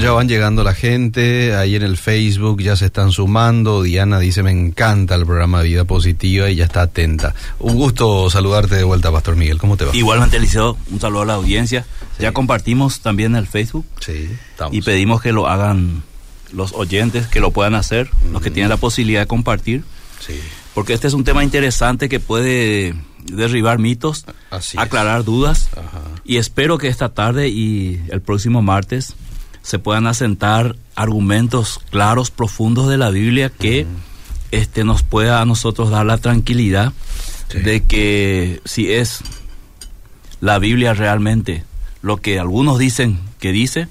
ya van llegando la gente, ahí en el Facebook ya se están sumando. Diana dice, me encanta el programa Vida Positiva y ya está atenta. Un gusto saludarte de vuelta, Pastor Miguel. ¿Cómo te va? Igualmente, Eliseo, un saludo a la audiencia. Ya compartimos también el Facebook. Sí, estamos. Y pedimos que lo hagan los oyentes, que lo puedan hacer, los que tienen la posibilidad de compartir. Sí. Porque este es un tema interesante que puede derribar mitos, Así aclarar dudas. Ajá. Y espero que esta tarde y el próximo martes se puedan asentar argumentos claros, profundos de la Biblia que este, nos pueda a nosotros dar la tranquilidad Sí. de que si es la Biblia realmente lo que algunos dicen que dice,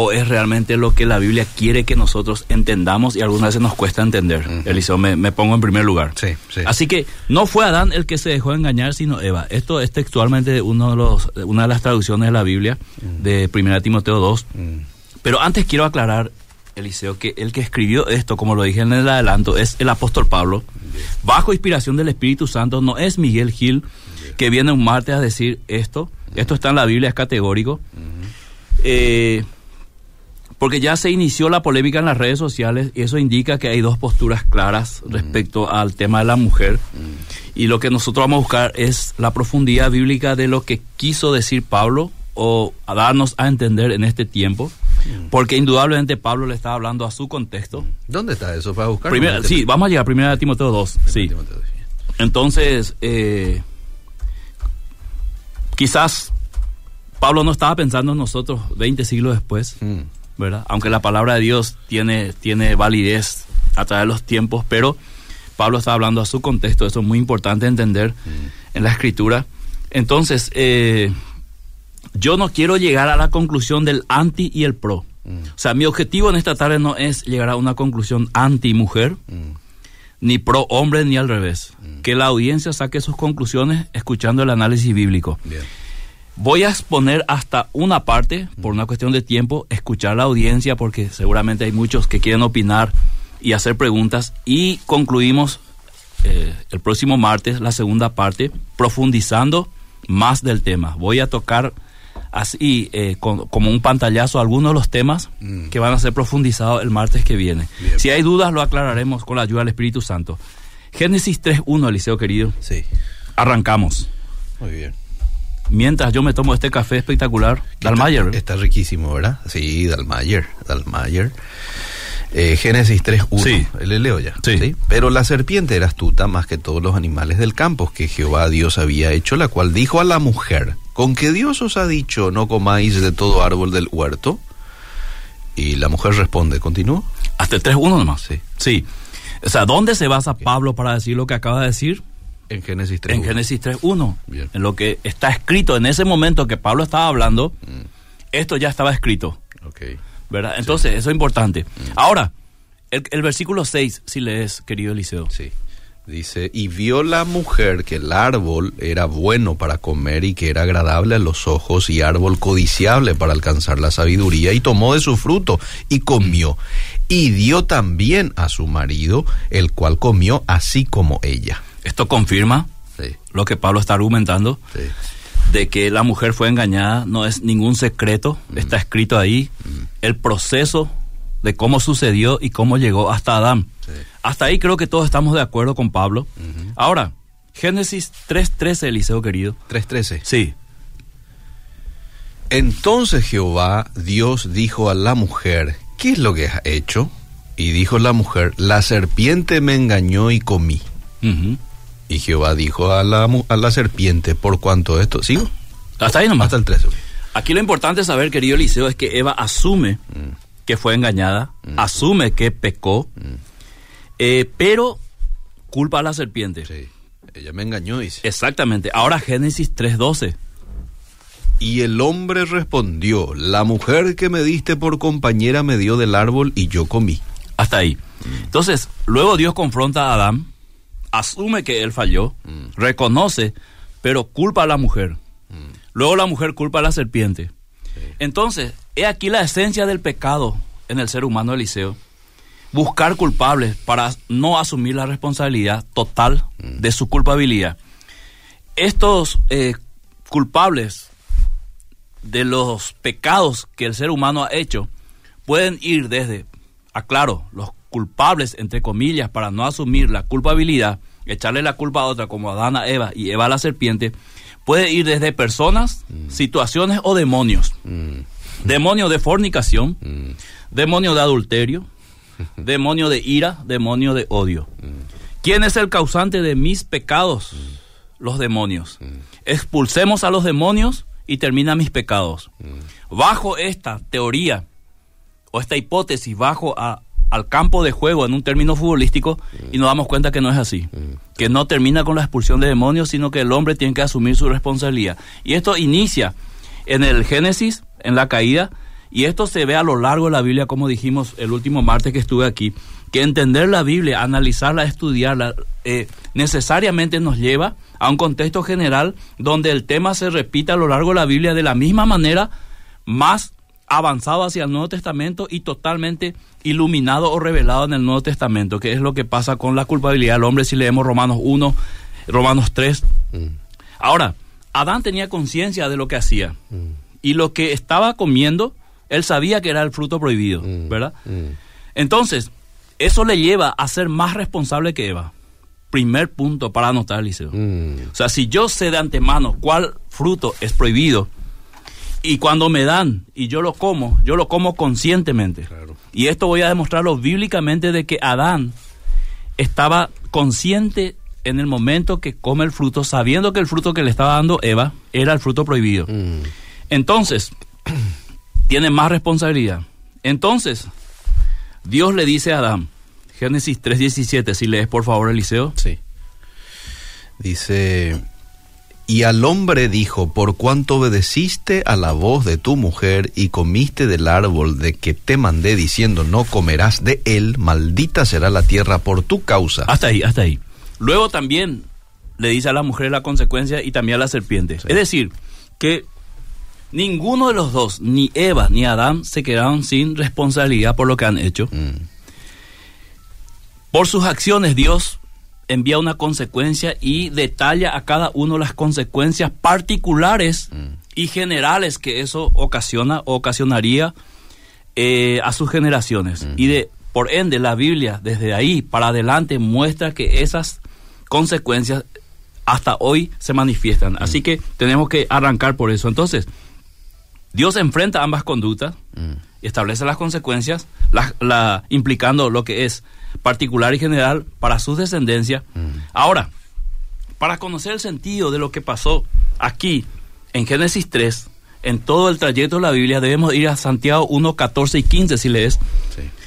o es realmente lo que la Biblia quiere que nosotros entendamos y algunas veces nos cuesta entender. Eliseo, me, me pongo en primer lugar. Sí, sí. Así que no fue Adán el que se dejó engañar, sino Eva. Esto es textualmente uno de los, una de las traducciones de la Biblia, de 1 Timoteo 2. Mm. Pero antes quiero aclarar, Eliseo, que el que escribió esto, como lo dije en el adelanto, es el apóstol Pablo. Bajo inspiración del Espíritu Santo, no es Miguel Gil que viene un martes a decir esto. Esto está en la Biblia, es categórico. Eh, porque ya se inició la polémica en las redes sociales y eso indica que hay dos posturas claras respecto al tema de la mujer. Y lo que nosotros vamos a buscar es la profundidad bíblica de lo que quiso decir Pablo o a darnos a entender en este tiempo. Porque indudablemente Pablo le estaba hablando a su contexto. ¿Dónde está eso para buscar? Primera- sí, vamos a llegar primero a Timoteo 2. Sí. Entonces, eh, quizás Pablo no estaba pensando en nosotros 20 siglos después, Mm. ¿Verdad? Aunque la palabra de Dios tiene, tiene validez a través de los tiempos, pero Pablo está hablando a su contexto, eso es muy importante entender en la escritura. Entonces, eh, yo no quiero llegar a la conclusión del anti y el pro. O sea, mi objetivo en esta tarde no es llegar a una conclusión anti-mujer, Mm. ni pro hombre, ni al revés. Que la audiencia saque sus conclusiones escuchando el análisis bíblico. Bien. Voy a exponer hasta una parte, por una cuestión de tiempo, escuchar la audiencia, porque seguramente hay muchos que quieren opinar y hacer preguntas. Y concluimos eh, el próximo martes la segunda parte, profundizando más del tema. Voy a tocar así, eh, con- como un pantallazo, algunos de los temas Mm. que van a ser profundizados el martes que viene. Bien. Si hay dudas, lo aclararemos con la ayuda del Espíritu Santo. Génesis 3.1, Eliseo querido. Sí. Arrancamos. Muy bien. Mientras yo me tomo este café espectacular, Dalmayer. Está riquísimo, ¿verdad? Sí, Dalmayer. Dalmayer. Eh, Génesis 3.1. Sí. Le leo ya. Sí. Pero la serpiente era astuta más que todos los animales del campo que Jehová Dios había hecho, la cual dijo a la mujer, ¿con que Dios os ha dicho no comáis de todo árbol del huerto? Y la mujer responde, ¿continúo? Hasta el 3.1 nomás. Sí. Sí. O sea, ¿dónde se basa Pablo para decir lo que acaba de decir? En Génesis 3.1. En Génesis 3.1. Bien. En lo que está escrito en ese momento que Pablo estaba hablando, esto ya estaba escrito. Ok. ¿Verdad? Entonces, eso es importante. Ahora, el, el versículo 6, si lees, querido Eliseo. Sí. Dice, y vio la mujer que el árbol era bueno para comer y que era agradable a los ojos y árbol codiciable para alcanzar la sabiduría y tomó de su fruto y comió. Y dio también a su marido, el cual comió así como ella. Esto confirma Sí, lo que Pablo está argumentando, sí. de que la mujer fue engañada, no es ningún secreto, está escrito ahí el proceso de cómo sucedió y cómo llegó hasta Adán. Sí. Hasta ahí creo que todos estamos de acuerdo con Pablo. Ahora, Génesis 3.13, Eliseo querido. 3.13. Sí, Entonces Jehová Dios dijo a la mujer, ¿qué es lo que has hecho? Y dijo la mujer, la serpiente me engañó y comí. Y Jehová dijo a la, a la serpiente, por cuanto esto, ¿sigo? hasta ahí nomás. Hasta el 13. ok. Aquí lo importante saber, querido Eliseo, es que Eva asume que fue engañada, asume que pecó, eh, pero culpa a la serpiente. Sí. Ella me engañó, dice. Exactamente. Ahora Génesis 3.12. Y el hombre respondió, la mujer que me diste por compañera me dio del árbol y yo comí. Hasta ahí. Entonces, luego Dios confronta a Adán, asume que él falló, reconoce, pero culpa a la mujer. Luego la mujer culpa a la serpiente. Entonces, he aquí la esencia del pecado en el ser humano Eliseo. Buscar culpables para no asumir la responsabilidad total de su culpabilidad. Estos eh, culpables de los pecados que el ser humano ha hecho pueden ir desde, aclaro, los culpables, entre comillas, para no asumir la culpabilidad, echarle la culpa a otra, como Adán a Eva y Eva a la serpiente, puede ir desde personas, mm. situaciones o demonios. Mm. Demonio de fornicación, mm. demonio de adulterio, demonio de ira, demonio de odio. ¿Quién es el causante de mis pecados? Los demonios. Expulsemos a los demonios y termina mis pecados. Bajo esta teoría o esta hipótesis, bajo a, al campo de juego en un término futbolístico y nos damos cuenta que no es así. Que no termina con la expulsión de demonios, sino que el hombre tiene que asumir su responsabilidad. Y esto inicia en el Génesis, en la caída, y esto se ve a lo largo de la Biblia, como dijimos el último martes que estuve aquí, que entender la Biblia, analizarla, estudiarla, eh, necesariamente nos lleva a un contexto general donde el tema se repite a lo largo de la Biblia de la misma manera, más avanzado hacia el Nuevo Testamento y totalmente iluminado o revelado en el Nuevo Testamento, que es lo que pasa con la culpabilidad del hombre si leemos Romanos 1, Romanos 3. Mm. Ahora, Adán tenía conciencia de lo que hacía mm. y lo que estaba comiendo, él sabía que era el fruto prohibido, mm. ¿verdad? Entonces, eso le lleva a ser más responsable que Eva. Primer punto para anotar, Liceo. O sea, si yo sé de antemano cuál fruto es prohibido, y cuando me dan y yo lo como, yo lo como conscientemente. Y esto voy a demostrarlo bíblicamente de que Adán estaba consciente en el momento que come el fruto, sabiendo que el fruto que le estaba dando Eva era el fruto prohibido. Mm. Entonces, tiene más responsabilidad. Entonces, Dios le dice a Adán, Génesis 3:17, si lees por favor Eliseo. Sí. Dice, y al hombre dijo, por cuanto obedeciste a la voz de tu mujer y comiste del árbol de que te mandé diciendo, no comerás de él, maldita será la tierra por tu causa. Hasta ahí, hasta ahí. Luego también le dice a la mujer la consecuencia y también a la serpiente. Es decir, que ninguno de los dos, ni Eva ni Adán, se quedaron sin responsabilidad por lo que han hecho. Mm. Por sus acciones Dios envía una consecuencia y detalla a cada uno las consecuencias particulares mm. y generales que eso ocasiona o ocasionaría eh, a sus generaciones. Y de por ende la Biblia desde ahí para adelante muestra que esas consecuencias hasta hoy se manifiestan. Mm. Así que tenemos que arrancar por eso. Entonces, Dios enfrenta ambas conductas mm. Establece las consecuencias, la, implicando lo que es particular y general para su descendencia. Mm. Ahora, para conocer el sentido de lo que pasó aquí en Génesis 3, en todo el trayecto de la Biblia, debemos ir a Santiago 1, 14 y 15 si lees.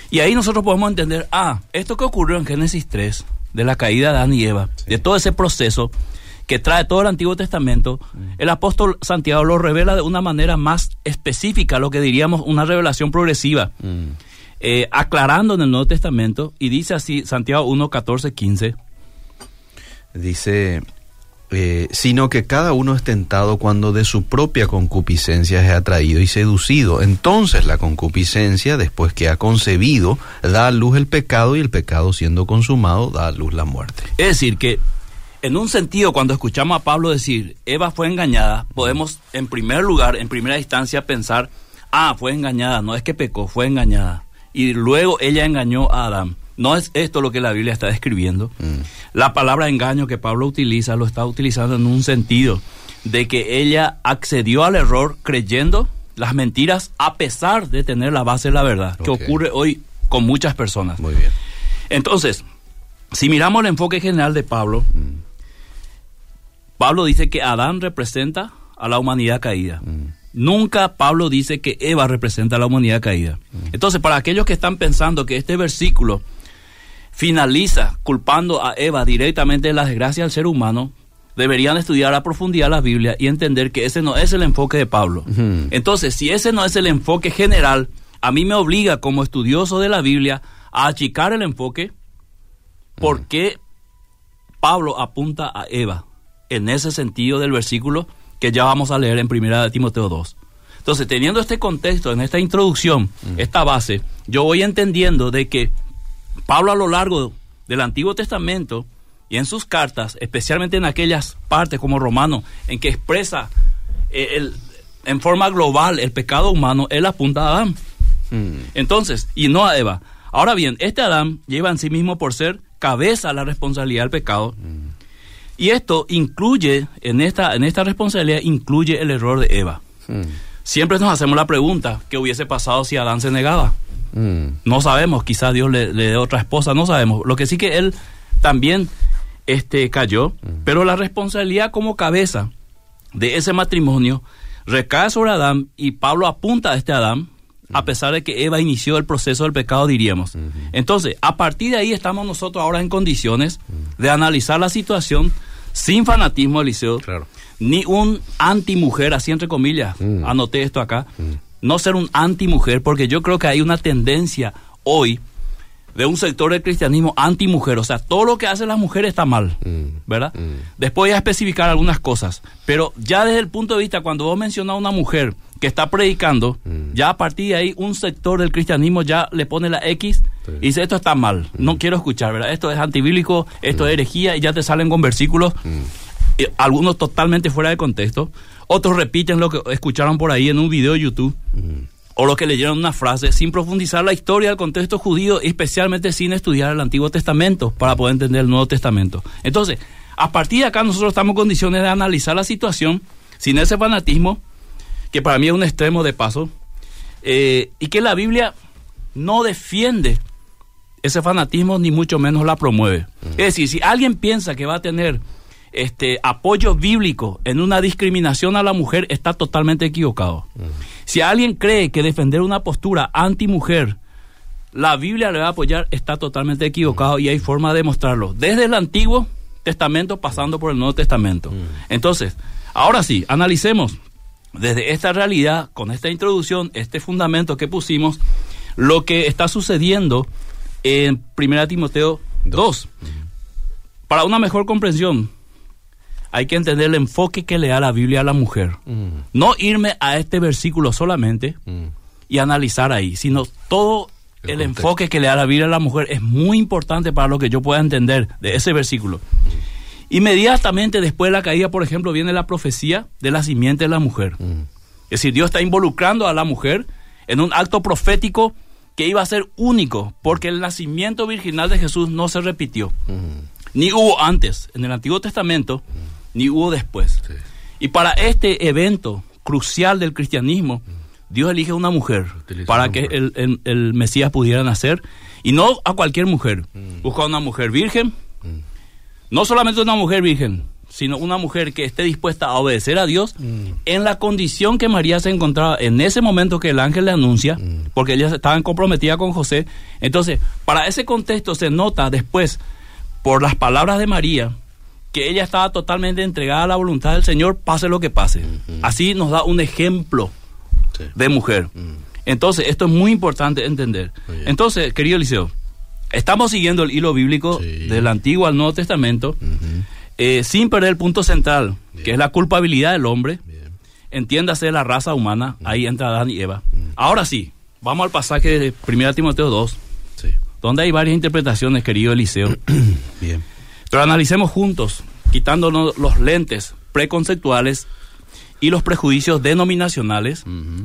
Y ahí nosotros podemos entender, ah, esto que ocurrió en Génesis 3, de la caída de Adán y Eva, de todo ese proceso que trae todo el Antiguo Testamento, el apóstol Santiago lo revela de una manera más específica, lo que diríamos una revelación progresiva. Mm. Eh, aclarando en el Nuevo Testamento, y dice así, Santiago 1, 14, 15. Dice, eh, sino que cada uno es tentado cuando de su propia concupiscencia es atraído y seducido. Entonces la concupiscencia, después que ha concebido, da a luz el pecado y el pecado siendo consumado da a luz la muerte. Es decir, que en un sentido, cuando escuchamos a Pablo decir, Eva fue engañada, podemos en primer lugar, en primera instancia, pensar, ah, fue engañada, no es que pecó, fue engañada y luego ella engañó a Adán. No es esto lo que la Biblia está describiendo. Mm. La palabra engaño que Pablo utiliza lo está utilizando en un sentido de que ella accedió al error creyendo las mentiras a pesar de tener la base de la verdad, que ocurre hoy con muchas personas. Muy bien. Entonces, si miramos el enfoque general de Pablo, mm. Pablo dice que Adán representa a la humanidad caída. Mm. Nunca Pablo dice que Eva representa a la humanidad caída. Entonces, para aquellos que están pensando que este versículo finaliza culpando a Eva directamente de la desgracia del ser humano, deberían estudiar a profundidad la Biblia y entender que ese no es el enfoque de Pablo. Entonces, si ese no es el enfoque general, a mí me obliga como estudioso de la Biblia a achicar el enfoque porque Pablo apunta a Eva en ese sentido del versículo que ya vamos a leer en primera de Timoteo 2. Entonces, teniendo este contexto, en esta introducción, esta base, yo voy entendiendo de que Pablo a lo largo del Antiguo Testamento y en sus cartas, especialmente en aquellas partes como Romano, en que expresa eh, el, en forma global el pecado humano, él apunta a Adán. Mm. Entonces, y no a Eva. Ahora bien, este Adán lleva en sí mismo por ser cabeza la responsabilidad del pecado. Y esto incluye, en esta, en esta responsabilidad, incluye el error de Eva. Mm. Siempre nos hacemos la pregunta, ¿qué hubiese pasado si Adán se negaba? Mm. No sabemos, quizás Dios le, le dé otra esposa, no sabemos. Lo que sí que él también este, cayó, pero la responsabilidad como cabeza de ese matrimonio recae sobre Adán y Pablo apunta a este Adán, a pesar de que Eva inició el proceso del pecado, diríamos. Entonces, a partir de ahí estamos nosotros ahora en condiciones de analizar la situación sin fanatismo, Eliseo, Claro. ni un anti-mujer, así entre comillas, Mm. anoté esto acá, no ser un anti-mujer, porque yo creo que hay una tendencia hoy de un sector del cristianismo anti-mujer, o sea, todo lo que hacen las mujeres está mal, Mm. ¿verdad? Mm. Después voy a especificar algunas cosas, pero ya desde el punto de vista, cuando vos mencionás a una mujer que está predicando, Mm. ya a partir de ahí un sector del cristianismo ya le pone la X Sí. y dice, esto está mal, no quiero escuchar, ¿verdad? Esto es antibíblico, esto es herejía y ya te salen con versículos Mm. eh, algunos totalmente fuera de contexto, otros repiten lo que escucharon por ahí en un video de YouTube, o lo que leyeron en una frase, sin profundizar la historia del contexto judío, especialmente sin estudiar el Antiguo Testamento, para poder entender el Nuevo Testamento. Entonces, a partir de acá nosotros estamos en condiciones de analizar la situación sin ese fanatismo, que para mí es un extremo de paso, eh, y que la Biblia no defiende ese fanatismo ni mucho menos la promueve. Es decir, si alguien piensa que va a tener este apoyo bíblico en una discriminación a la mujer, está totalmente equivocado. Si alguien cree que defender una postura anti-mujer, la Biblia le va a apoyar, está totalmente equivocado y hay forma de demostrarlo. Desde el Antiguo Testamento pasando por el Nuevo Testamento. Entonces, ahora sí, analicemos desde esta realidad, con esta introducción, este fundamento que pusimos, lo que está sucediendo en 1 Timoteo 2. Para una mejor comprensión, hay que entender el enfoque que le da la Biblia a la mujer. Mm. No irme a este versículo solamente Mm. y analizar ahí, sino todo El enfoque que le da la Biblia a la mujer es muy importante para lo que yo pueda entender de ese versículo. Inmediatamente después de la caída, por ejemplo, viene la profecía de la simiente de la mujer. Mm. Es decir, Dios está involucrando a la mujer en un acto profético que iba a ser único, porque el nacimiento virginal de Jesús no se repitió. Mm. Ni hubo antes en el Antiguo Testamento, ni hubo después. Sí. Y para este evento crucial del cristianismo, Dios elige una mujer Utiliza para una que mujer. el, el- el Mesías pudiera nacer. Y no a cualquier mujer. Mm. Busca una mujer virgen. No solamente una mujer virgen, sino una mujer que esté dispuesta a obedecer a Dios Mm. en la condición que María se encontraba en ese momento que el ángel le anuncia, Mm. porque ella estaba comprometida con José. Entonces, para ese contexto se nota después, por las palabras de María, que ella estaba totalmente entregada a la voluntad del Señor, pase lo que pase. Así nos da un ejemplo Sí. de mujer. Mm. Entonces, esto es muy importante entender. Entonces, querido Eliseo, estamos siguiendo el hilo bíblico Sí. del Antiguo al Nuevo Testamento, eh, sin perder el punto central, Bien. que es la culpabilidad del hombre, Bien. entiéndase la raza humana, ahí entra Adán y Eva. Ahora sí, vamos al pasaje de 1 Timoteo 2, Sí. donde hay varias interpretaciones, querido Eliseo. Bien. Pero analicemos juntos, quitándonos los lentes preconceptuales y los prejuicios denominacionales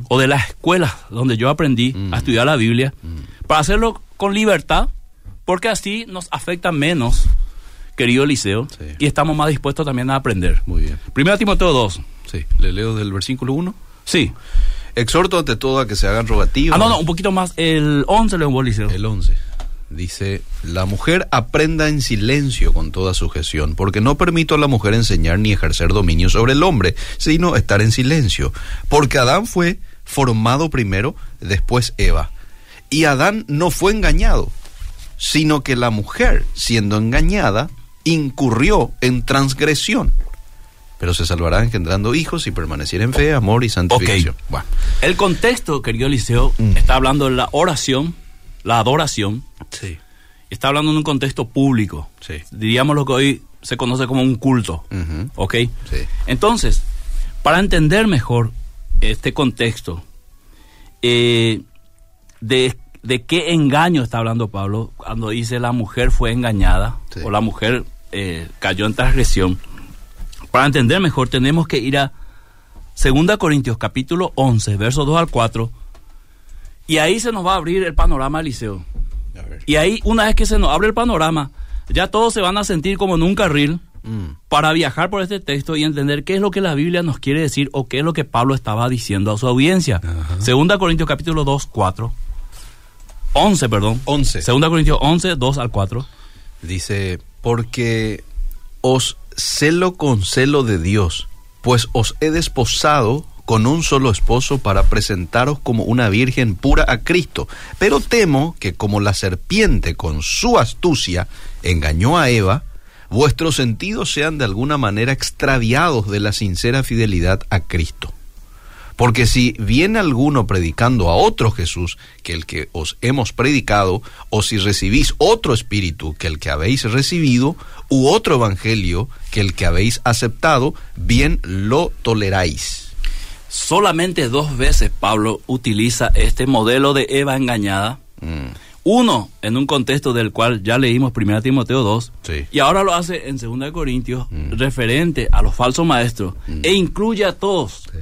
o de las escuelas donde yo aprendí a estudiar la Biblia, para hacerlo con libertad, porque así nos afecta menos, querido Eliseo, Sí. y estamos más dispuestos también a aprender. Muy bien. Primero Timoteo 2. Sí. Le leo del versículo 1. Sí. Exhorto ante todo a que se hagan rogativas. Ah, no, no, un poquito más. El 11 leo Eliseo. El 11. Dice, la mujer aprenda en silencio con toda sujeción, porque no permito a la mujer enseñar ni ejercer dominio sobre el hombre, sino estar en silencio. Porque Adán fue formado primero, después Eva. Y Adán no fue engañado, sino que la mujer, siendo engañada, incurrió en transgresión. Pero se salvará engendrando hijos y permaneciera en fe, amor y santificación. Bueno, El contexto, querido Eliseo, Mm. está hablando de la oración, la adoración, sí, está hablando en un contexto público. sí. Diríamos lo que hoy se conoce como un culto. ¿Ok? sí. Entonces, para entender mejor este contexto, eh, de, de qué engaño está hablando Pablo cuando dice la mujer fue engañada Sí. o la mujer eh, cayó en transgresión. Para entender mejor tenemos que ir a 2 Corintios capítulo 11, versos 2 al 4, Y ahí se nos va a abrir el panorama del liceo. A ver. Y ahí, una vez que se nos abre el panorama, ya todos se van a sentir como en un carril Mm. para viajar por este texto y entender qué es lo que la Biblia nos quiere decir o qué es lo que Pablo estaba diciendo a su audiencia. Ajá. Segunda Corintios capítulo 2, 4. 11, perdón. 11. Segunda Corintios 11, 2 al 4. Dice, porque os celo con celo de Dios, pues os he desposado con un solo esposo para presentaros como una virgen pura a Cristo. Pero temo que como la serpiente con su astucia engañó a Eva, vuestros sentidos sean de alguna manera extraviados de la sincera fidelidad a Cristo. Porque si viene alguno predicando a otro Jesús que el que os hemos predicado, o si recibís otro espíritu que el que habéis recibido, u otro evangelio que el que habéis aceptado, bien lo toleráis. Solamente dos veces Pablo utiliza este modelo de Eva engañada. Mm, Uno, en un contexto del cual ya leímos 1 Timoteo 2, Sí. y ahora lo hace en 2 Corintios, referente a los falsos maestros, e incluye a todos. Sí.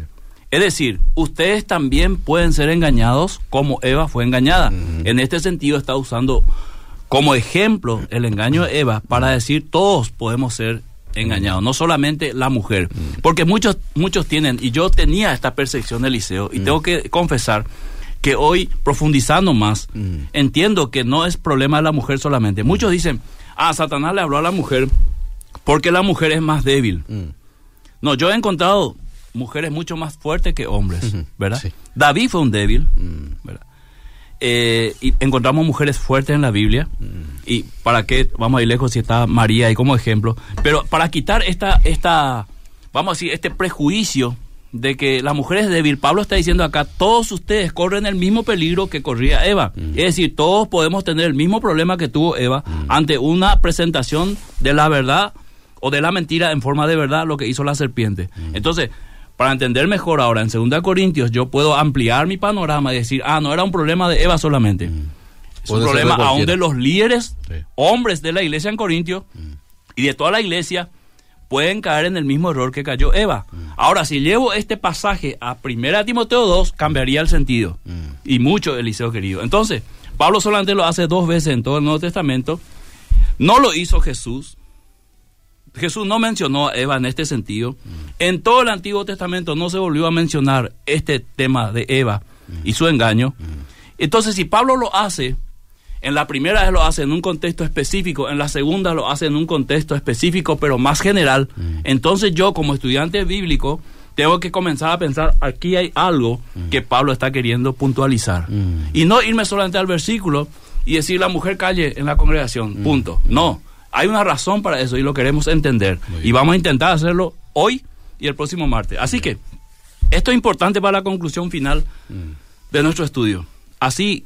Es decir, ustedes también pueden ser engañados como Eva fue engañada. En este sentido está usando como ejemplo el engaño de Eva para decir todos podemos ser engañados, no solamente la mujer. Porque muchos, muchos tienen, y yo tenía esta percepción del liceo, y tengo que confesar que hoy, profundizando más, entiendo que no es problema de la mujer solamente. Muchos dicen, ah, Satanás le habló a la mujer porque la mujer es más débil. No, yo he encontrado mujeres mucho más fuertes que hombres, ¿verdad? sí. David fue un débil, mm, ¿verdad? Eh, y encontramos mujeres fuertes en la Biblia. Y para qué vamos a ir lejos si está María ahí como ejemplo. Pero para quitar esta, esta, vamos a decir, este prejuicio de que la mujer es débil, Pablo está diciendo acá, todos ustedes corren el mismo peligro que corría Eva. Es decir, todos podemos tener el mismo problema que tuvo Eva ante una presentación de la verdad o de la mentira en forma de verdad, lo que hizo la serpiente. Entonces, para entender mejor ahora, en 2 Corintios, yo puedo ampliar mi panorama y decir, ah, no era un problema de Eva solamente. Es un ser de problema aún de los líderes, Sí. hombres de la iglesia en Corintios y de toda la iglesia, pueden caer en el mismo error que cayó Eva. Ahora, si llevo este pasaje a 1 Timoteo 2, cambiaría el sentido. Y mucho, Eliseo querido. Entonces, Pablo solamente lo hace dos veces en todo el Nuevo Testamento. No lo hizo Jesús. Jesús no mencionó a Eva en este sentido. En todo el Antiguo Testamento no se volvió a mencionar este tema de Eva y su engaño. Entonces, si Pablo lo hace, en la primera vez lo hace en un contexto específico, en la segunda lo hace en un contexto específico, pero más general, entonces yo como estudiante bíblico tengo que comenzar a pensar, aquí hay algo que Pablo está queriendo puntualizar. Y no irme solamente al versículo y decir la mujer calle en la congregación, punto. No, hay una razón para eso y lo queremos entender. Y vamos a intentar hacerlo hoy y el próximo martes. Así que esto es importante para la conclusión final de nuestro estudio. Así,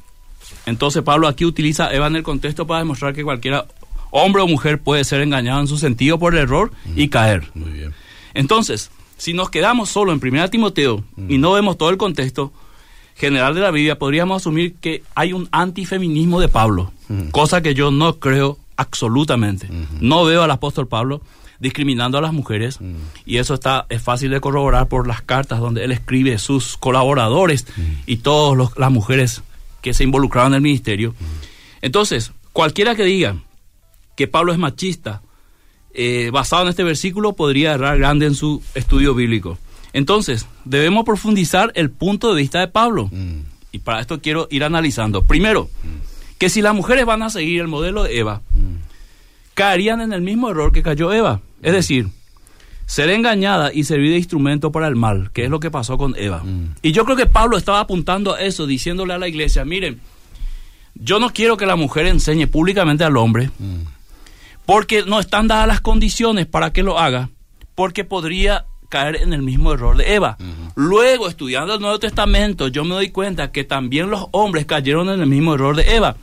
entonces Pablo aquí utiliza Eva en el contexto para demostrar que cualquiera, hombre o mujer, puede ser engañado en su sentido por el error y caer. Muy bien. Entonces, si nos quedamos solo en 1 Timoteo y no vemos todo el contexto general de la Biblia, podríamos asumir que hay un antifeminismo de Pablo, cosa que yo no creo absolutamente. No veo al apóstol Pablo discriminando a las mujeres y eso está es fácil de corroborar por las cartas donde él escribe sus colaboradores y todas las mujeres que se involucraron en el ministerio. Entonces, cualquiera que diga que Pablo es machista, eh, basado en este versículo, podría errar grande en su estudio bíblico. Entonces, debemos profundizar el punto de vista de Pablo. Y para esto quiero ir analizando. Primero, que si las mujeres van a seguir el modelo de Eva, caerían en el mismo error que cayó Eva. Es decir, ser engañada y servir de instrumento para el mal, que es lo que pasó con Eva. Y yo creo que Pablo estaba apuntando a eso, diciéndole a la iglesia, miren, yo no quiero que la mujer enseñe públicamente al hombre, porque no están dadas las condiciones para que lo haga, porque podría caer en el mismo error de Eva. Luego, estudiando el Nuevo Testamento, yo me doy cuenta que también los hombres cayeron en el mismo error de Eva.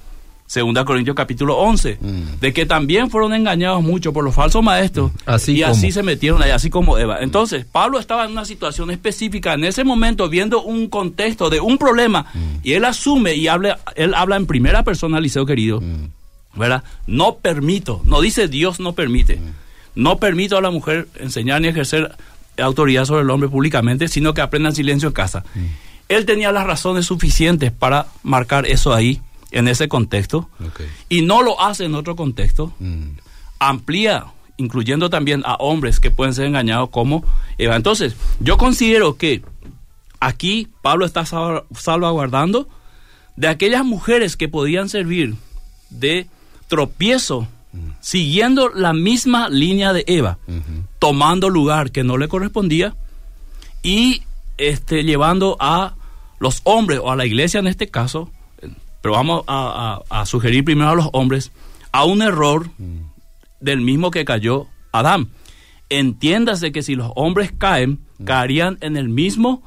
Segunda Corintios capítulo 11, de que también fueron engañados mucho por los falsos maestros Así y así se metieron ahí, así como Eva. Entonces, Pablo estaba en una situación específica en ese momento viendo un contexto de un problema y él asume y habla, él habla en primera persona, Liceo querido, ¿verdad? No permito, no dice Dios no permite, no permito a la mujer enseñar ni ejercer autoridad sobre el hombre públicamente, sino que aprenda en silencio en casa. Él tenía las razones suficientes para marcar eso ahí, en ese contexto, Okay. y no lo hace en otro contexto. Mm. Amplía, incluyendo también a hombres que pueden ser engañados como Eva. Entonces, yo considero que aquí Pablo está salva- salvaguardando de aquellas mujeres que podían servir de tropiezo, siguiendo la misma línea de Eva, tomando lugar que no le correspondía y este, llevando a los hombres, o a la iglesia en este caso, pero vamos a, a- a sugerir primero a los hombres, a un error del mismo que cayó Adán. Entiéndase que si los hombres caen, caerían en el mismo,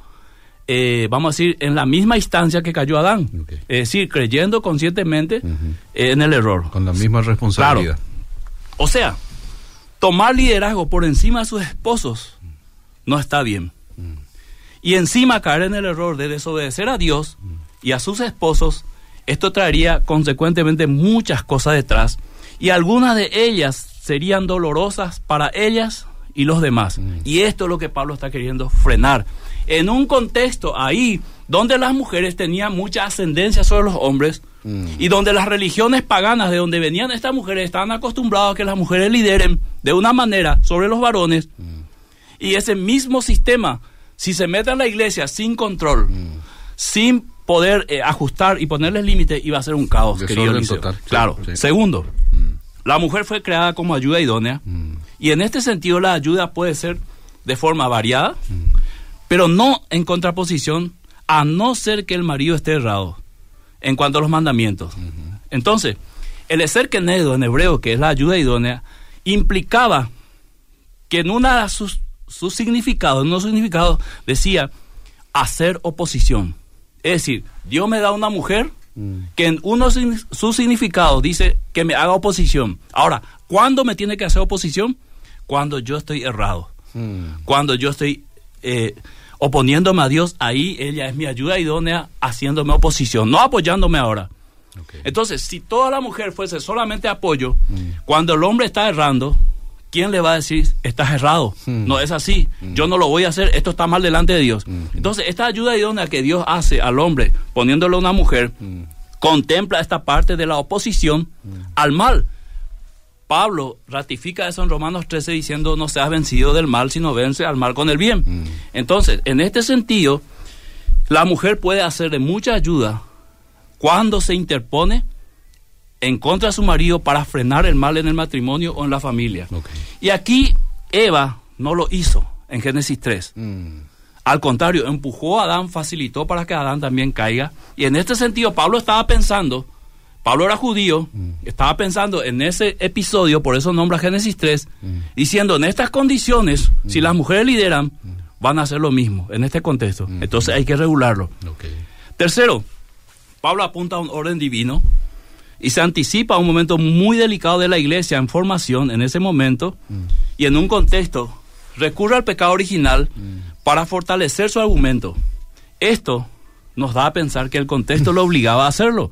eh, vamos a decir, en la misma instancia que cayó Adán. Es decir, creyendo conscientemente eh, en el error. Con la misma responsabilidad. O sea, tomar liderazgo por encima de sus esposos no está bien. Y encima caer en el error de desobedecer a Dios y a sus esposos, esto traería consecuentemente muchas cosas detrás. Y algunas de ellas serían dolorosas para ellas y los demás. Y esto es lo que Pablo está queriendo frenar. En un contexto ahí donde las mujeres tenían mucha ascendencia sobre los hombres y donde las religiones paganas de donde venían estas mujeres estaban acostumbradas a que las mujeres lideren de una manera sobre los varones y ese mismo sistema, si se mete en la iglesia sin control, sin poder eh, ajustar y ponerles límites, iba a ser un caos, querido total, Claro. sí. Segundo, la mujer fue creada como ayuda idónea y en este sentido la ayuda puede ser de forma variada, pero no en contraposición a no ser que el marido esté errado en cuanto a los mandamientos. Entonces, el ser kenedo en hebreo, que es la ayuda idónea, implicaba que en una de sus, sus significados, en unos significados, decía hacer oposición. Es decir, Dios me da una mujer que en uno de sus significados dice que me haga oposición. Ahora, ¿cuándo me tiene que hacer oposición? Cuando yo estoy errado. Mm. Cuando yo estoy eh, oponiéndome a Dios, ahí ella es mi ayuda idónea haciéndome oposición, no apoyándome ahora. Entonces, si toda la mujer fuese solamente apoyo, cuando el hombre está errando, ¿quién le va a decir, estás errado? No es así, yo no lo voy a hacer, esto está mal delante de Dios. Entonces, esta ayuda idónea que Dios hace al hombre, poniéndole a una mujer, contempla esta parte de la oposición al mal. Pablo ratifica eso en Romanos 13 diciendo, no seas vencido del mal, sino vence al mal con el bien. Entonces, en este sentido, la mujer puede hacer de mucha ayuda cuando se interpone en contra de su marido para frenar el mal en el matrimonio o en la familia. Y aquí Eva no lo hizo en Génesis 3. Mm. Al contrario, empujó a Adán, facilitó para que Adán también caiga. Y en este sentido, Pablo estaba pensando, Pablo era judío, estaba pensando en ese episodio, por eso nombra Génesis 3, diciendo, en estas condiciones, si las mujeres lideran, van a hacer lo mismo, en este contexto. Entonces hay que regularlo. Tercero, Pablo apunta a un orden divino y se anticipa a un momento muy delicado de la iglesia en formación en ese momento y en un contexto recurre al pecado original para fortalecer su argumento. Esto nos da a pensar que el contexto lo obligaba a hacerlo,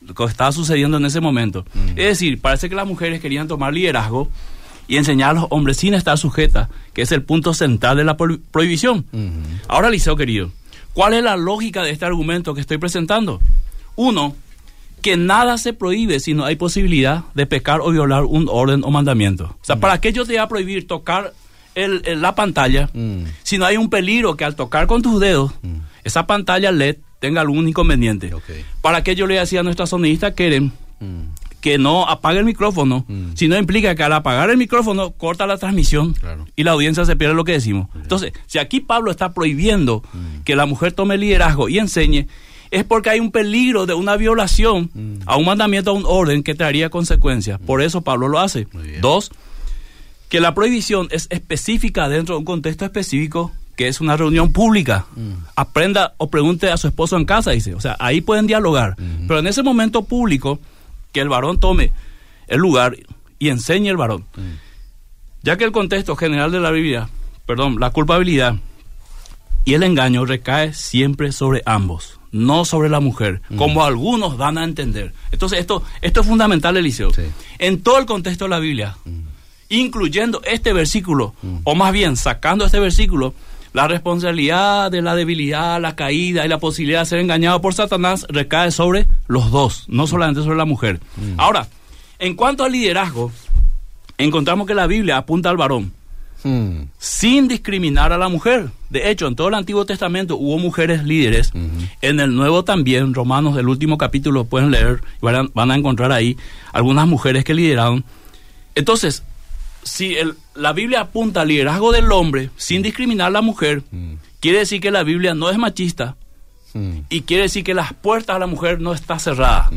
lo que estaba sucediendo en ese momento. Es decir, parece que las mujeres querían tomar liderazgo y enseñar a los hombres sin estar sujetas, que es el punto central de la pro- prohibición. Ahora, Liceo querido, ¿cuál es la lógica de este argumento que estoy presentando? Uno, que nada se prohíbe si no hay posibilidad de pecar o violar un orden o mandamiento. O sea, ¿para qué yo te voy a prohibir tocar el- el- la pantalla Mm. si no hay un peligro que al tocar con tus dedos esa pantalla LED tenga algún inconveniente? ¿Para qué yo le decía a nuestra sonidista Keren Mm. que no apague el micrófono, Mm. si no implica que al apagar el micrófono corta la transmisión Claro. y la audiencia se pierde lo que decimos. Entonces, si aquí Pablo está prohibiendo que la mujer tome liderazgo y enseñe, es porque hay un peligro de una violación a un mandamiento, a un orden que traería consecuencias. Por eso Pablo lo hace. Dos, que la prohibición es específica dentro de un contexto específico que es una reunión pública. Aprenda o pregunte a su esposo en casa, dice. O sea, ahí pueden dialogar. Pero en ese momento público, que el varón tome el lugar y enseñe el varón. Ya que el contexto general de la Biblia, perdón, la culpabilidad y el engaño recae siempre sobre ambos, no sobre la mujer, como algunos dan a entender. Entonces, esto, esto es fundamental, Eliseo. Sí. En todo el contexto de la Biblia, incluyendo este versículo, o más bien sacando este versículo, La responsabilidad de la debilidad, la caída y la posibilidad de ser engañado por Satanás recae sobre los dos, no solamente sobre la mujer. Ahora, en cuanto al liderazgo, encontramos que la Biblia apunta al varón Mm. sin discriminar a la mujer. De hecho, en todo el Antiguo Testamento hubo mujeres líderes. En el Nuevo también, Romanos, el último capítulo, pueden leer, y van a, van a encontrar ahí algunas mujeres que lideraron. Entonces, si el- la Biblia apunta al liderazgo del hombre sin discriminar a la mujer, quiere decir que la Biblia no es machista Mm. y quiere decir que las puertas a la mujer no están cerradas.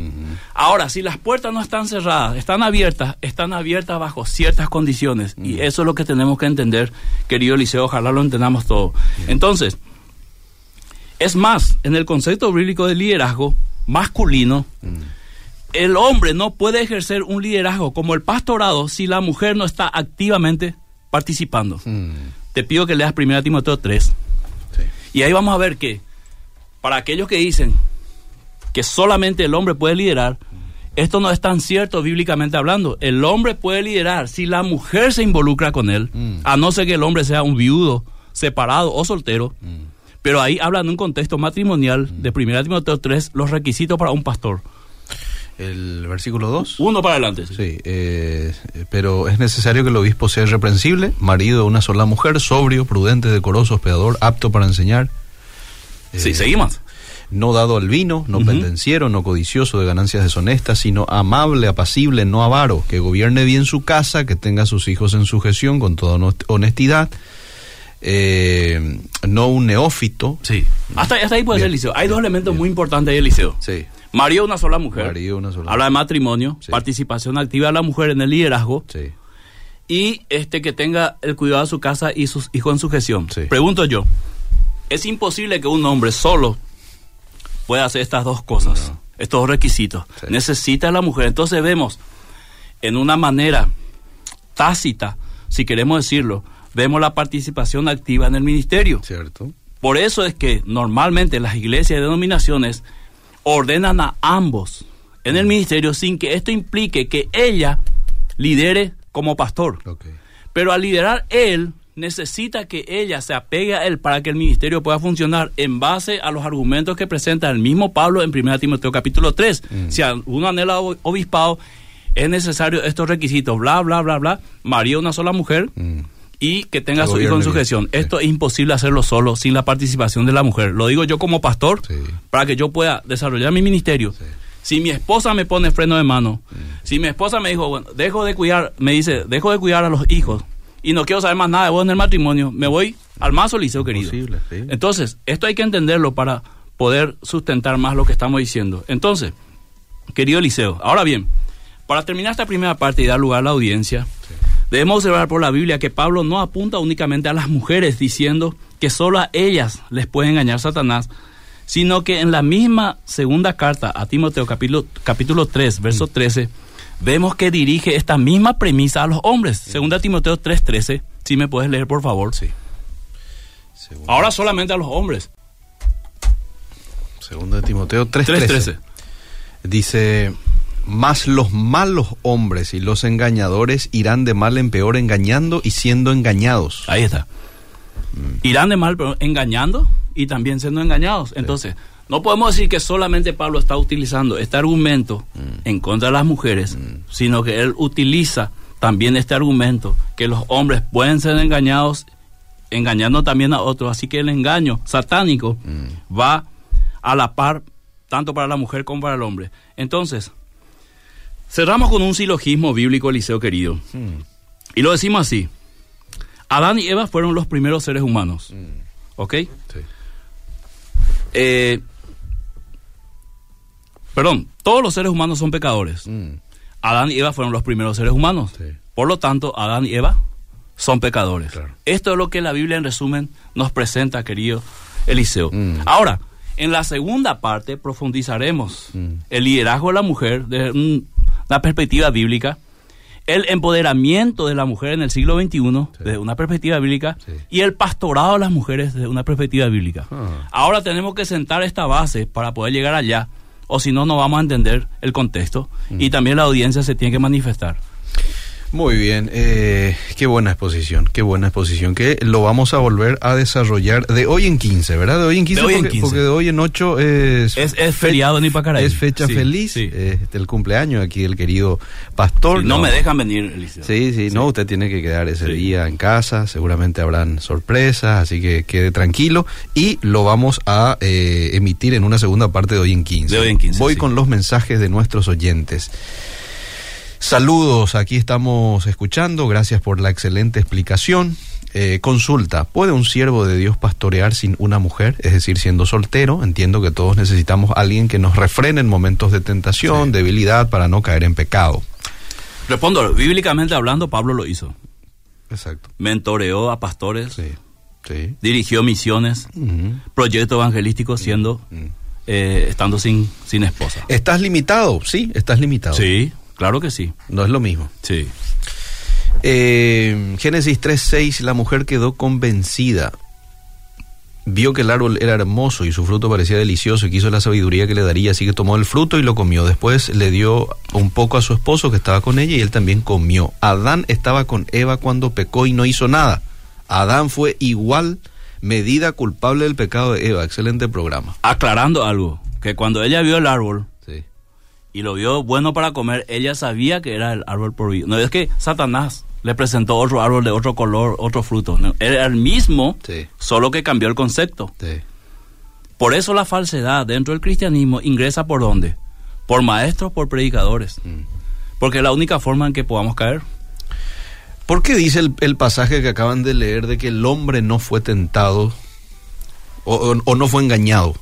Ahora, si las puertas no están cerradas, están abiertas, están abiertas bajo ciertas condiciones. Y eso es lo que tenemos que entender, querido Eliseo, ojalá lo entendamos todo. Entonces, es más, en el concepto bíblico de liderazgo masculino, el hombre no puede ejercer un liderazgo como el pastorado si la mujer no está activamente participando. Mm. Te pido que leas 1 Timoteo 3. Sí. Y ahí vamos a ver que para aquellos que dicen que solamente el hombre puede liderar, esto no es tan cierto bíblicamente hablando. El hombre puede liderar si la mujer se involucra con él, Mm. a no ser que el hombre sea un viudo, separado o soltero. Mm. Pero ahí hablan en un contexto matrimonial de 1 Timoteo 3 los requisitos para un pastor. El versículo 2. Uno para adelante. Sí, eh, pero es necesario que el obispo sea irreprensible, marido de una sola mujer, sobrio, prudente, decoroso, hospedador, apto para enseñar. Sí, Eh, seguimos. No dado al vino, no pendenciero, no codicioso de ganancias deshonestas, sino amable, apacible, no avaro, que gobierne bien su casa, que tenga a sus hijos en sujeción con toda honest- honestidad, eh, no un neófito. Sí. Hasta, hasta ahí puede Bien, ser, Eliseo. Hay bien, dos elementos bien. muy importantes ahí, Eliseo. Sí, Marido de una sola mujer. marido de una sola Habla de matrimonio, Sí. participación activa de la mujer en el liderazgo Sí. y este que tenga el cuidado de su casa y sus hijos en sujeción. Sí. Pregunto yo, ¿es imposible que un hombre solo pueda hacer estas dos cosas, No. estos dos requisitos? Sí. Necesita a la mujer. Entonces vemos en una manera tácita, si queremos decirlo, vemos la participación activa en el ministerio. ¿Cierto? Por eso es que normalmente las iglesias y denominaciones ordenan a ambos en el ministerio sin que esto implique que ella lidere como pastor. Pero al liderar él, necesita que ella se apegue a él para que el ministerio pueda funcionar en base a los argumentos que presenta el mismo Pablo en 1 Timoteo capítulo 3. Mm. Si uno anhela obispado, es necesario estos requisitos, bla, bla, bla, bla, marido de una sola mujer, Mm. y que tenga a Que su hijo en sujeción. sí. Esto es imposible hacerlo solo, sin la participación de la mujer. Lo digo yo como pastor, Sí. para que yo pueda desarrollar mi ministerio. Sí. Si mi esposa me pone freno de mano, Mm. si mi esposa me dijo, bueno, dejo de cuidar, me dice, dejo de cuidar a los hijos y no quiero saber más nada de vos en el matrimonio, me voy al más liceo querido. Sí. Entonces, esto hay que entenderlo para poder sustentar más lo que estamos diciendo. Entonces, querido Liceo, ahora bien, para terminar esta primera parte y dar lugar a la audiencia, debemos observar por la Biblia que Pablo no apunta únicamente a las mujeres diciendo que solo a ellas les puede engañar Satanás, sino que en la misma segunda carta a Timoteo capítulo, capítulo 3, verso 13, vemos que dirige esta misma premisa a los hombres. Segunda Timoteo 3:13, si me puedes leer por favor. Sí. Ahora solamente a los hombres. segundo de Timoteo 3.13. 3:13. Dice, mas los malos hombres y los engañadores irán de mal en peor engañando y siendo engañados. Ahí está. Irán de mal, pero engañando y también siendo engañados. Entonces, no podemos decir que solamente Pablo está utilizando este argumento en contra de las mujeres, sino que él utiliza también este argumento que los hombres pueden ser engañados, engañando también a otros. Así que el engaño satánico va a la par tanto para la mujer como para el hombre. Entonces, cerramos con un silogismo bíblico, Eliseo querido. Mm, Y lo decimos así. Adán y Eva fueron los primeros seres humanos. ¿Ok? sí. Eh, perdón, todos los seres humanos son pecadores. Mm, Adán y Eva fueron los primeros seres humanos. Sí. Por lo tanto, Adán y Eva son pecadores. Claro. Esto es lo que la Biblia en resumen nos presenta, querido Eliseo. Mm. Ahora, en la segunda parte profundizaremos Mm. el liderazgo de la mujer desde un- una perspectiva bíblica, el empoderamiento de la mujer en el siglo XXI Sí. desde una perspectiva bíblica Sí. y el pastorado de las mujeres desde una perspectiva bíblica. Ah. Ahora tenemos que sentar esta base para poder llegar allá, o si no, no vamos a entender el contexto Mm. y también la audiencia se tiene que manifestar. Muy bien, eh, qué buena exposición, qué buena exposición, que lo vamos a volver a desarrollar de hoy en 15, ¿verdad? De hoy en 15, De hoy en porque, 15. porque de hoy en 8 es... Es, es feriado en Ipacaray. Es fecha Sí, feliz, sí. eh, del cumpleaños aquí del querido pastor. Sí, no me dejan venir, Eliseo. Sí, sí, no, usted tiene que quedar ese día en casa, seguramente habrán sorpresas, así que quede tranquilo y lo vamos a eh, emitir en una segunda parte de hoy en 15. De hoy en 15, Voy con los mensajes de nuestros oyentes. Saludos, aquí estamos escuchando, gracias por la excelente explicación. Eh, consulta, ¿puede un siervo de Dios pastorear sin una mujer? Es decir, siendo soltero, entiendo que todos necesitamos a alguien que nos refrene en momentos de tentación, Sí. debilidad, para no caer en pecado. Respondo, bíblicamente hablando, Pablo lo hizo. Exacto. Mentoreó a pastores, Sí, sí. dirigió misiones, Ujú. proyectos evangelísticos siendo, eh, estando sin, sin esposa. ¿Estás limitado? Sí, estás limitado. Sí, claro que sí. No es lo mismo. Sí. Eh, Génesis 3.6, la mujer quedó convencida. Vio que el árbol era hermoso y su fruto parecía delicioso y quiso la sabiduría que le daría, así que tomó el fruto y lo comió. Después le dio un poco a su esposo que estaba con ella y él también comió. Adán estaba con Eva cuando pecó y no hizo nada. Adán fue igual medida culpable del pecado de Eva. Excelente programa. Aclarando algo, que cuando ella vio el árbol. Y lo vio bueno para comer, ella sabía que era el árbol prohibido. No es que Satanás le presentó otro árbol de otro color, otro fruto. No, era el mismo, Sí. solo que cambió el concepto. Sí. Por eso la falsedad dentro del cristianismo ingresa por dónde? Por maestros, por predicadores. Mm. Porque es la única forma en que podamos caer. ¿Por qué dice el, el pasaje que acaban de leer de que el hombre no fue tentado o, o- o no fue engañado?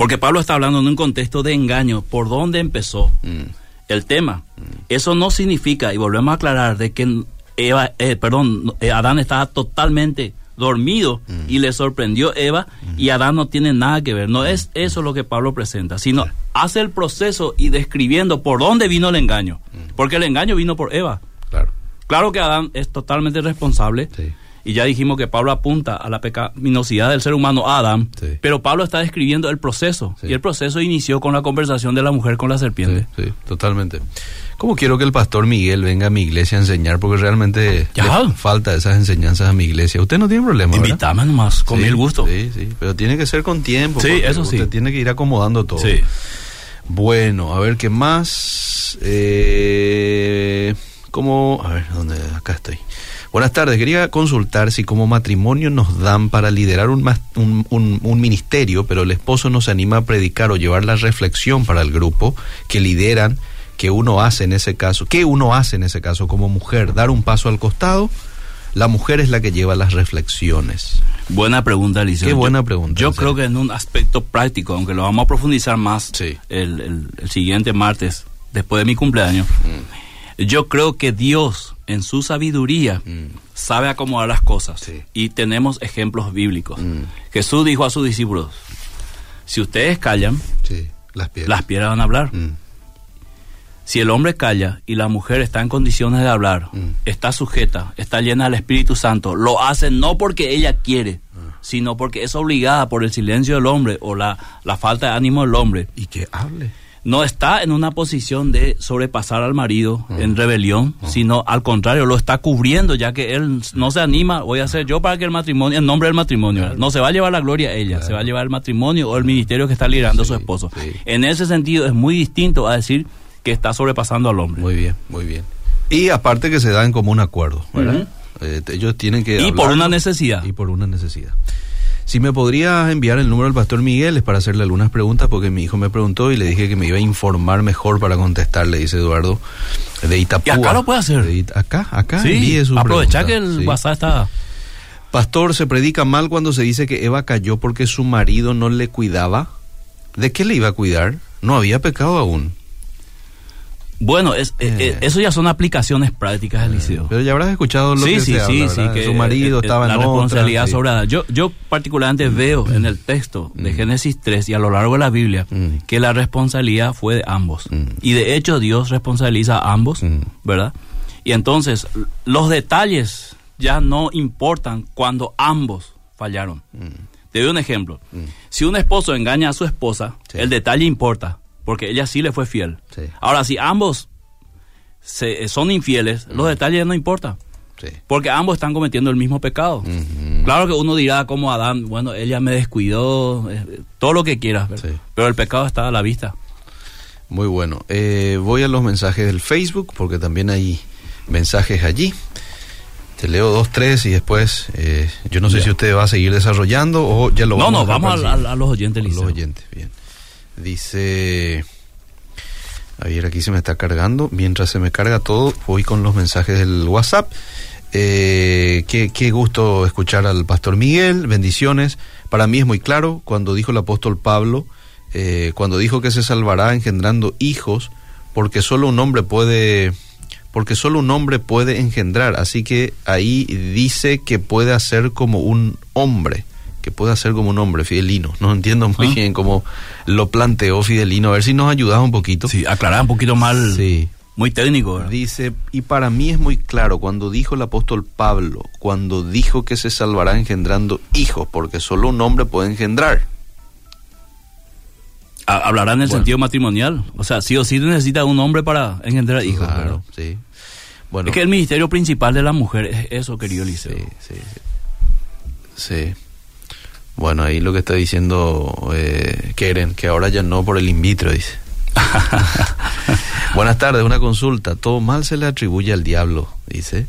Porque Pablo está hablando en un contexto de engaño. ¿Por dónde empezó Mm, el tema? Eso no significa, y volvemos a aclarar, de que Eva, eh, perdón, eh, Adán estaba totalmente dormido y le sorprendió Eva y Adán no tiene nada que ver. No es eso lo que Pablo presenta, sino hace el proceso y describiendo por dónde vino el engaño. Porque el engaño vino por Eva. claro. Claro que Adán es totalmente responsable. Sí. Y ya dijimos que Pablo apunta a la pecaminosidad del ser humano a Adán. Sí. Pero Pablo está describiendo el proceso. Sí. Y el proceso inició con la conversación de la mujer con la serpiente. Sí, sí, totalmente. ¿Cómo quiero que el pastor Miguel venga a mi iglesia a enseñar? Porque realmente Ya. le falta esas enseñanzas a mi iglesia. Usted no tiene problema. Invítame nomás, con mil gusto. Sí, sí, pero tiene que ser con tiempo. Sí, eso sí. Usted tiene que ir acomodando todo. Sí. Bueno, a ver qué más. Eh, ¿Cómo? A ver, ¿dónde? Acá estoy. Buenas tardes. Quería consultar si como matrimonio nos dan para liderar un, un, un- un ministerio, pero el esposo no se anima a predicar o llevar la reflexión para el grupo que lideran, que uno hace en ese caso. ¿Qué uno hace en ese caso como mujer? ¿Dar un paso al costado? La mujer es la que lleva las reflexiones. Buena pregunta, Eliseo. Qué buena pregunta, Yo creo que en un aspecto práctico, aunque lo vamos a profundizar más Sí. el, el- el siguiente martes, después de mi cumpleaños, yo creo que Dios, en su sabiduría, Mm. sabe acomodar las cosas. Sí. Y tenemos ejemplos bíblicos. Mm. Jesús dijo a sus discípulos, si ustedes callan, Sí, las piedras. las piedras van a hablar. Mm, Si el hombre calla y la mujer está en condiciones de hablar, está sujeta, está llena del Espíritu Santo, lo hace no porque ella quiere, Ah. sino porque es obligada por el silencio del hombre o la, la falta de ánimo del hombre. Y que hable. No está en una posición de sobrepasar al marido en rebelión, sino al contrario, lo está cubriendo, ya que él no se anima, voy a hacer yo para que el matrimonio, en nombre del matrimonio, no se va a llevar la gloria a ella, Claro. se va a llevar el matrimonio o el ministerio que está liderando Sí, su esposo. sí. En ese sentido es muy distinto a decir que está sobrepasando al hombre. Muy bien, muy bien. Y aparte que se dan como un acuerdo. Eh, ellos tienen que... Y por una necesidad. Y por una necesidad. Si me podrías enviar el número del pastor Miguel es para hacerle algunas preguntas porque mi hijo me preguntó y le dije que me iba a informar mejor para contestarle, dice Eduardo, de Itapúa. Y acá lo puede hacer. De acá, acá Sí, aprovecha que el Sí. WhatsApp está... Pastor, se predica mal cuando se dice que Eva cayó porque su marido no le cuidaba. ¿De qué le iba a cuidar? No había pecado aún. Bueno, es, eh, Eh. eh, eso ya son aplicaciones prácticas del liceo. Pero ya habrás escuchado lo sí, que sí, se sí, habla, sí, que su marido eh, estaba la en responsabilidad otra, sí. sobrada. Yo, yo particularmente veo en el texto de Mm. Génesis 3 y a lo largo de la Biblia Mm. que la responsabilidad fue de ambos. Mm. Y de hecho Dios responsabiliza a ambos, Mm. ¿verdad? Y entonces los detalles ya no importan cuando ambos fallaron. Mm. Te doy un ejemplo. Mm. Si un esposo engaña a su esposa, el detalle importa, porque ella sí le fue fiel. Sí. Ahora, si ambos se, son infieles, los detalles no importan. Sí. Porque ambos están cometiendo el mismo pecado. Claro que uno dirá como Adán, bueno, ella me descuidó, eh, todo lo que quieras, pero el pecado está a la vista. Muy bueno. Eh, voy a los mensajes del Facebook porque también hay mensajes allí. Te leo dos, tres y después eh, yo no sé Ya. si usted va a seguir desarrollando o ya lo no, vamos no, a dejar vamos para a, los oyentes, los oyentes, bien. Dice... A ver, aquí se me está cargando. Mientras se me carga todo, voy con los mensajes del WhatsApp. Eh, qué, qué gusto escuchar al pastor Miguel. Bendiciones. Para mí es muy claro cuando dijo el apóstol Pablo, eh, cuando dijo que se salvará engendrando hijos, porque solo un hombre puede, porque solo un hombre puede engendrar. Así que ahí dice que puede hacer como un hombre que puede hacer como un hombre, Fidelino. No entiendo muy Ah. bien cómo lo planteó Fidelino. A ver si nos ayudas un poquito. Sí, aclarar un poquito mal, Sí. muy técnico. ¿verdad? Dice, y para mí es muy claro cuando dijo el apóstol Pablo, cuando dijo que se salvará engendrando hijos, porque solo un hombre puede engendrar. Ha- Hablará en el Bueno. sentido matrimonial. O sea, sí o sí necesita un hombre para engendrar hijos. Claro, sí. Bueno, Es que el ministerio principal de la mujer es eso, querido sí, sí, sí. Sí. Bueno, ahí lo que está diciendo eh, Keren, que ahora ya no por el in vitro, dice. Buenas tardes, una consulta. Todo mal se le atribuye al diablo, dice.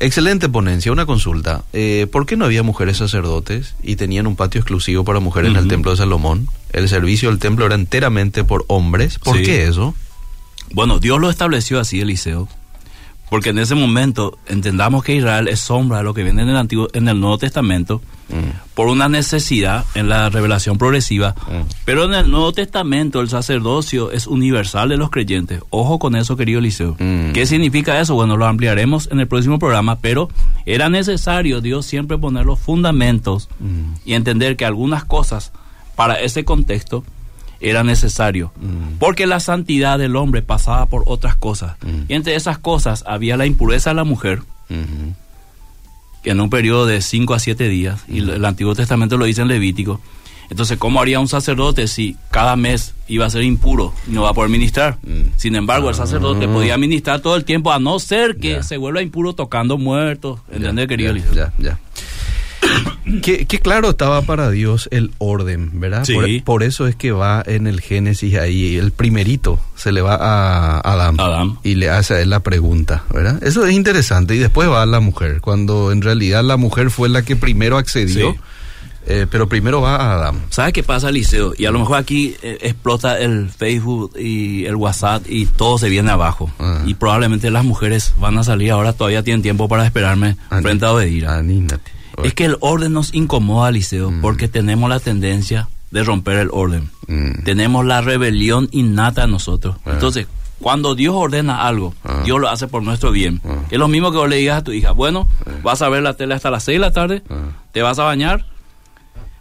Excelente ponencia, una consulta. Eh, ¿Por qué no había mujeres sacerdotes y tenían un patio exclusivo para mujeres en el templo de Salomón? El servicio del templo era enteramente por hombres. ¿Por Sí. qué eso? Bueno, Dios lo estableció así, Eliseo. Porque en ese momento entendamos que Israel es sombra de lo que viene en el Antiguo, en el Nuevo Testamento, Mm, por una necesidad en la revelación progresiva. Mm. Pero en el Nuevo Testamento el sacerdocio es universal de los creyentes. Ojo con eso, querido Eliseo. Mm. ¿Qué significa eso? Bueno, lo ampliaremos en el próximo programa, pero era necesario Dios siempre poner los fundamentos mm, y entender que algunas cosas para ese contexto era necesario. mm, Porque la santidad del hombre pasaba por otras cosas. Mm. Y entre esas cosas había la impureza de la mujer, mhm, que en un periodo de 5 a 7 días, y el Antiguo Testamento lo dice en Levítico. Entonces, ¿cómo haría un sacerdote si cada mes iba a ser impuro y no va a poder ministrar? Mm. Sin embargo, el sacerdote Ah. podía ministrar todo el tiempo, a no ser que se vuelva impuro tocando muertos. ¿Entendés, querido ya, ya, ya. Qué, qué claro estaba para Dios el orden, ¿verdad? Sí. Por, por eso es que va en el Génesis ahí, el primerito se le va a Adán, Adán. y le hace a él la pregunta, ¿verdad? Eso es interesante y después va a la mujer, cuando en realidad la mujer fue la que primero accedió, Sí. eh, pero primero va a Adán. ¿Sabes qué pasa, Liceo? Y a lo mejor aquí eh, explota el Facebook y el WhatsApp y todo se viene abajo. Ah. Y probablemente las mujeres van a salir ahora, todavía tienen tiempo para esperarme Ani- frente a Obedira. Anímate. Es que el orden nos incomoda, Liceo, Mm. porque tenemos la tendencia de romper el orden. Mm. Tenemos la rebelión innata en nosotros. Ah. Entonces, cuando Dios ordena algo, Ah. Dios lo hace por nuestro bien. Ah. Es lo mismo que vos le digas a tu hija, bueno, vas a ver la tele hasta las 6 de la tarde, Ah. te vas a bañar,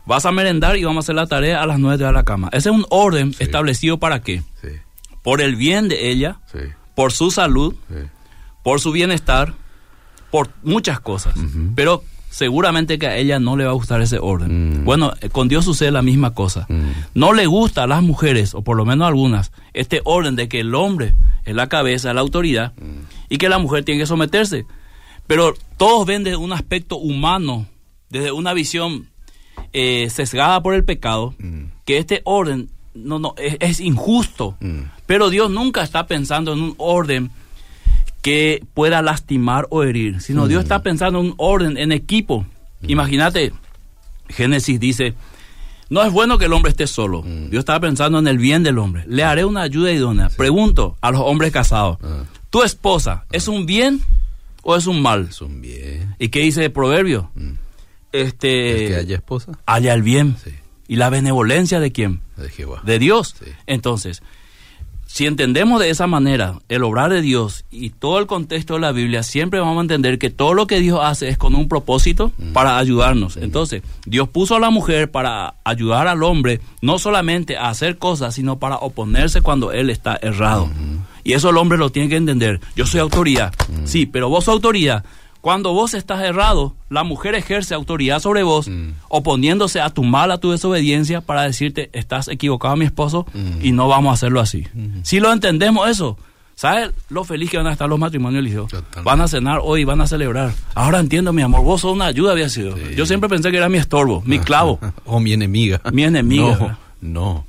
vas a merendar y vamos a hacer la tarea a las 9 de la cama. Ese es un orden Sí. establecido para qué? Sí, Por el bien de ella, sí, por su salud, por su bienestar, por muchas cosas. Pero seguramente que a ella no le va a gustar ese orden. Mm. Bueno, eh, con Dios sucede la misma cosa. Mm. No le gusta a las mujeres, o por lo menos a algunas, este orden de que el hombre es la cabeza, la autoridad, Mm. y que la mujer tiene que someterse. Pero todos ven desde un aspecto humano, desde una visión eh, sesgada por el pecado, que este orden no, no, es, es injusto. Pero Dios nunca está pensando en un orden que pueda lastimar o herir, sino Dios está pensando en un orden en equipo. Imagínate, Génesis dice, no es bueno que el hombre esté solo. Dios está pensando en el bien del hombre. Le haré una ayuda idónea. Pregunto a los hombres casados, Ah. ¿tu esposa es un bien o es un mal? Es un bien. ¿Y qué dice el proverbio? Mm. Este, ¿El que haya esposa? haya el bien. Sí. ¿Y la benevolencia de quién? De Jehová. de Dios. Sí. Entonces, si entendemos de esa manera el obrar de Dios y todo el contexto de la Biblia, siempre vamos a entender que todo lo que Dios hace es con un propósito para ayudarnos. Entonces, Dios puso a la mujer para ayudar al hombre, no solamente a hacer cosas, sino para oponerse cuando él está errado. Y eso el hombre lo tiene que entender. Yo soy autoridad. Sí, pero vos sos autoridad. Cuando vos estás errado, la mujer ejerce autoridad sobre vos, oponiéndose a tu mal, a tu desobediencia, para decirte, estás equivocado, mi esposo, y no vamos a hacerlo así. Si lo entendemos eso, ¿Sabes lo feliz que van a estar los matrimonios, Eliseo? Van a cenar hoy, van a celebrar. Ahora entiendo, mi amor, vos sos una ayuda, había sido. Sí. Yo siempre pensé que era mi estorbo, mi clavo. o mi enemiga. Mi enemiga. No, no,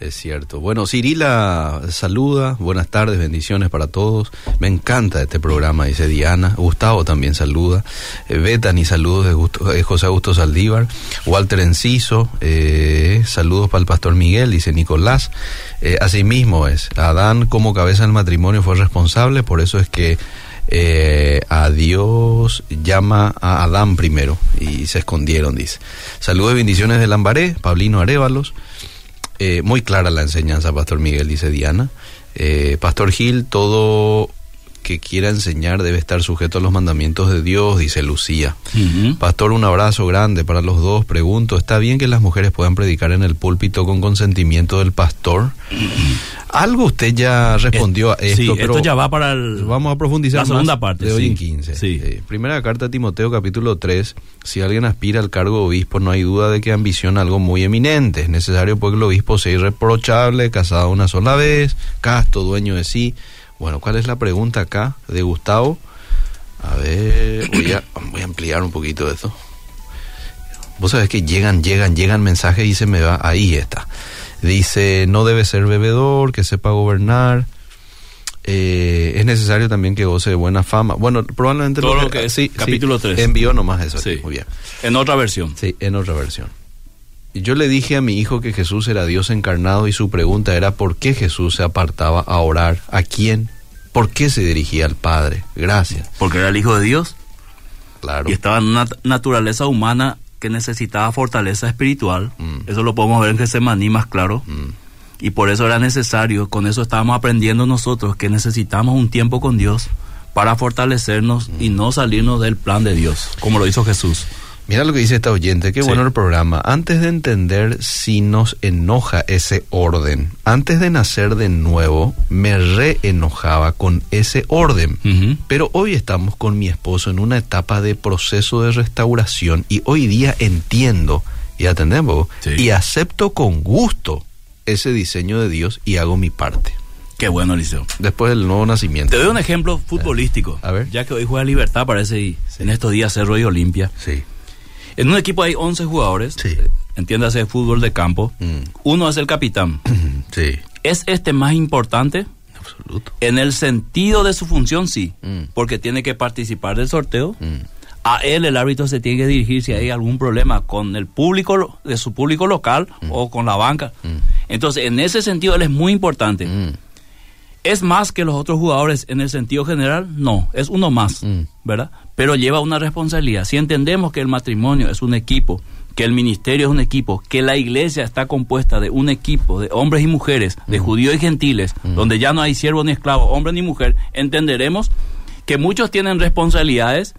es cierto. Bueno, Cirila saluda, buenas tardes, bendiciones para todos. Me encanta este programa, dice Diana. Gustavo también saluda. Eh, Betani, saludos de Gusto- eh, José Augusto Saldívar. Walter Enciso, eh, saludos para el pastor Miguel, dice Nicolás. Eh, asimismo es, Adán como cabeza del matrimonio fue responsable, por eso es que a Dios llama a Adán primero y se escondieron, dice. Saludos y bendiciones de Lambaré, Pablino Arévalos. Eh, muy clara la enseñanza, Pastor Miguel, dice Diana. Eh, Pastor Gil, todo que quiera enseñar debe estar sujeto a los mandamientos de Dios, dice Lucía. Pastor, un abrazo grande para los dos. Pregunto, ¿está bien que las mujeres puedan predicar en el púlpito con consentimiento del pastor? Algo usted ya respondió a esto, sí, pero esto ya va para el... vamos a profundizar La segunda más parte, de hoy sí. en 15. Sí. Eh, primera carta a Timoteo, capítulo 3. Si alguien aspira al cargo de obispo, no hay duda de que ambiciona algo muy eminente. Es necesario pues que el obispo sea irreprochable, casado una sola vez, casto, dueño de sí. Bueno, ¿cuál es la pregunta acá de Gustavo? A ver, voy a, voy a ampliar un poquito eso. Vos sabés que llegan, llegan, llegan mensajes y se me va. Ahí está. Dice, no debe ser bebedor, que sepa gobernar. Eh, es necesario también que goce de buena fama. Bueno, probablemente Todo lo que es capítulo tres. Envió nomás eso. Sí. Muy bien. En otra versión. Sí, en otra versión. Yo le dije a mi hijo que Jesús era Dios encarnado y su pregunta era ¿por qué Jesús se apartaba a orar? ¿A quién? ¿Por qué se dirigía al Padre? Gracias. Porque era el Hijo de Dios Claro. y estaba en una naturaleza humana que necesitaba fortaleza espiritual. Mm. Eso lo podemos ver en Getsemaní más claro. Mm, Y por eso era necesario, con eso estábamos aprendiendo nosotros, que necesitamos un tiempo con Dios para fortalecernos y no salirnos del plan de Dios, como lo hizo Jesús. Mira lo que dice esta oyente, qué Sí. bueno el programa. Antes de entender si nos enoja ese orden, antes de nacer de nuevo, me re enojaba con ese orden. Pero hoy estamos con mi esposo en una etapa de proceso de restauración y hoy día entiendo y atendemos Sí. y acepto con gusto ese diseño de Dios y hago mi parte. Qué bueno, Eliseo. Después del nuevo nacimiento. Te doy un ejemplo futbolístico. A ver. Ya que hoy juega Libertad, parece, y en estos días Cerro y Olimpia. Sí. En un equipo hay 11 jugadores. Sí. Entiéndase fútbol de campo. Mm. Uno es el capitán. Sí. ¿Es este más importante? Absoluto. En el sentido de su función, sí. Mm. Porque tiene que participar del sorteo. Mm. A él el árbitro se tiene que dirigir si hay algún problema con el público de su público local o con la banca. Entonces, en ese sentido, él es muy importante. Mm. ¿Es más que los otros jugadores en el sentido general? No, es uno más, Mm. ¿verdad? Pero lleva una responsabilidad. Si entendemos que el matrimonio es un equipo, que el ministerio es un equipo, que la iglesia está compuesta de un equipo de hombres y mujeres, de judíos y gentiles, donde ya no hay siervo ni esclavo, hombre ni mujer, entenderemos que muchos tienen responsabilidades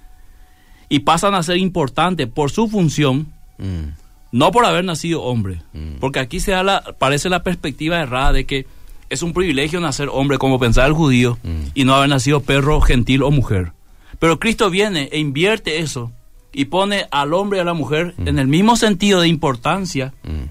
y pasan a ser importantes por su función, Mm. no por haber nacido hombre. Mm. Porque aquí se da la, parece la perspectiva errada de que es un privilegio nacer hombre, como pensaba el judío, Mm. y no haber nacido perro, gentil o mujer. Pero Cristo viene e invierte eso y pone al hombre y a la mujer en el mismo sentido de importancia, Mm.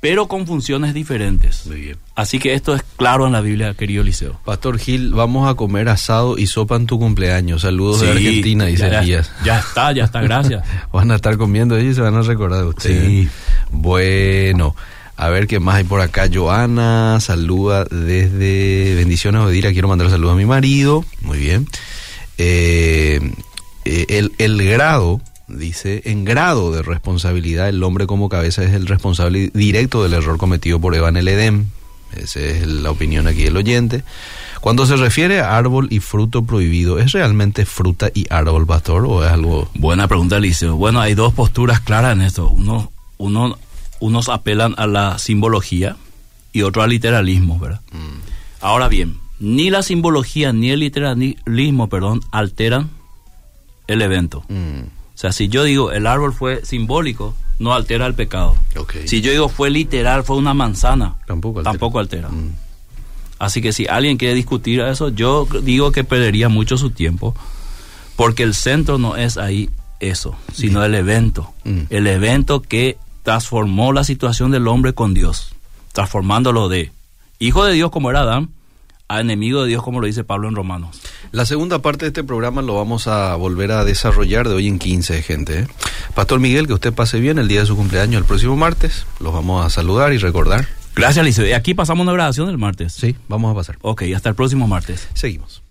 pero con funciones diferentes. Muy bien. Así que esto es claro en la Biblia, querido Liceo. Pastor Gil, vamos a comer asado y sopa en tu cumpleaños. Saludos de Argentina, dice ya, Elías. ya está, ya está, gracias. Van a estar comiendo ellos y se van a recordar de ustedes. Sí. Bueno, a ver qué más hay por acá. Joana saluda desde Bendiciones Odira. Quiero mandar saludos a mi marido. Muy bien. Eh, eh, el, el grado, dice, en grado de responsabilidad, el hombre como cabeza es el responsable directo del error cometido por Eva en el Edén. Esa es la opinión aquí del oyente. Cuando se refiere a árbol y fruto prohibido, ¿es realmente fruta y árbol, pastor, o es algo Buena pregunta, Liceo. Bueno, hay dos posturas claras en esto. Uno, uno, unos apelan a la simbología y otro al literalismo, ¿verdad? Ahora bien, ni la simbología ni el literalismo, perdón, alteran el evento. Mm, O sea, si yo digo el árbol fue simbólico, no altera el pecado. Si yo digo fue literal, fue una manzana, Tampoco altera. tampoco altera. Mm. Así que si alguien quiere discutir eso, yo digo que perdería mucho su tiempo, porque el centro no es ahí eso, sino el evento. Mm. El evento que transformó la situación del hombre con Dios, transformándolo de hijo de Dios como era Adán, a enemigo de Dios, como lo dice Pablo en Romanos. La segunda parte de este programa lo vamos a volver a desarrollar de hoy en 15, gente. ¿eh? Pastor Miguel, que usted pase bien el día de su cumpleaños el próximo martes. Los vamos a saludar y recordar. Gracias, Liceo. Y aquí pasamos una grabación del martes. Sí, vamos a pasar. Ok, hasta el próximo martes. Seguimos.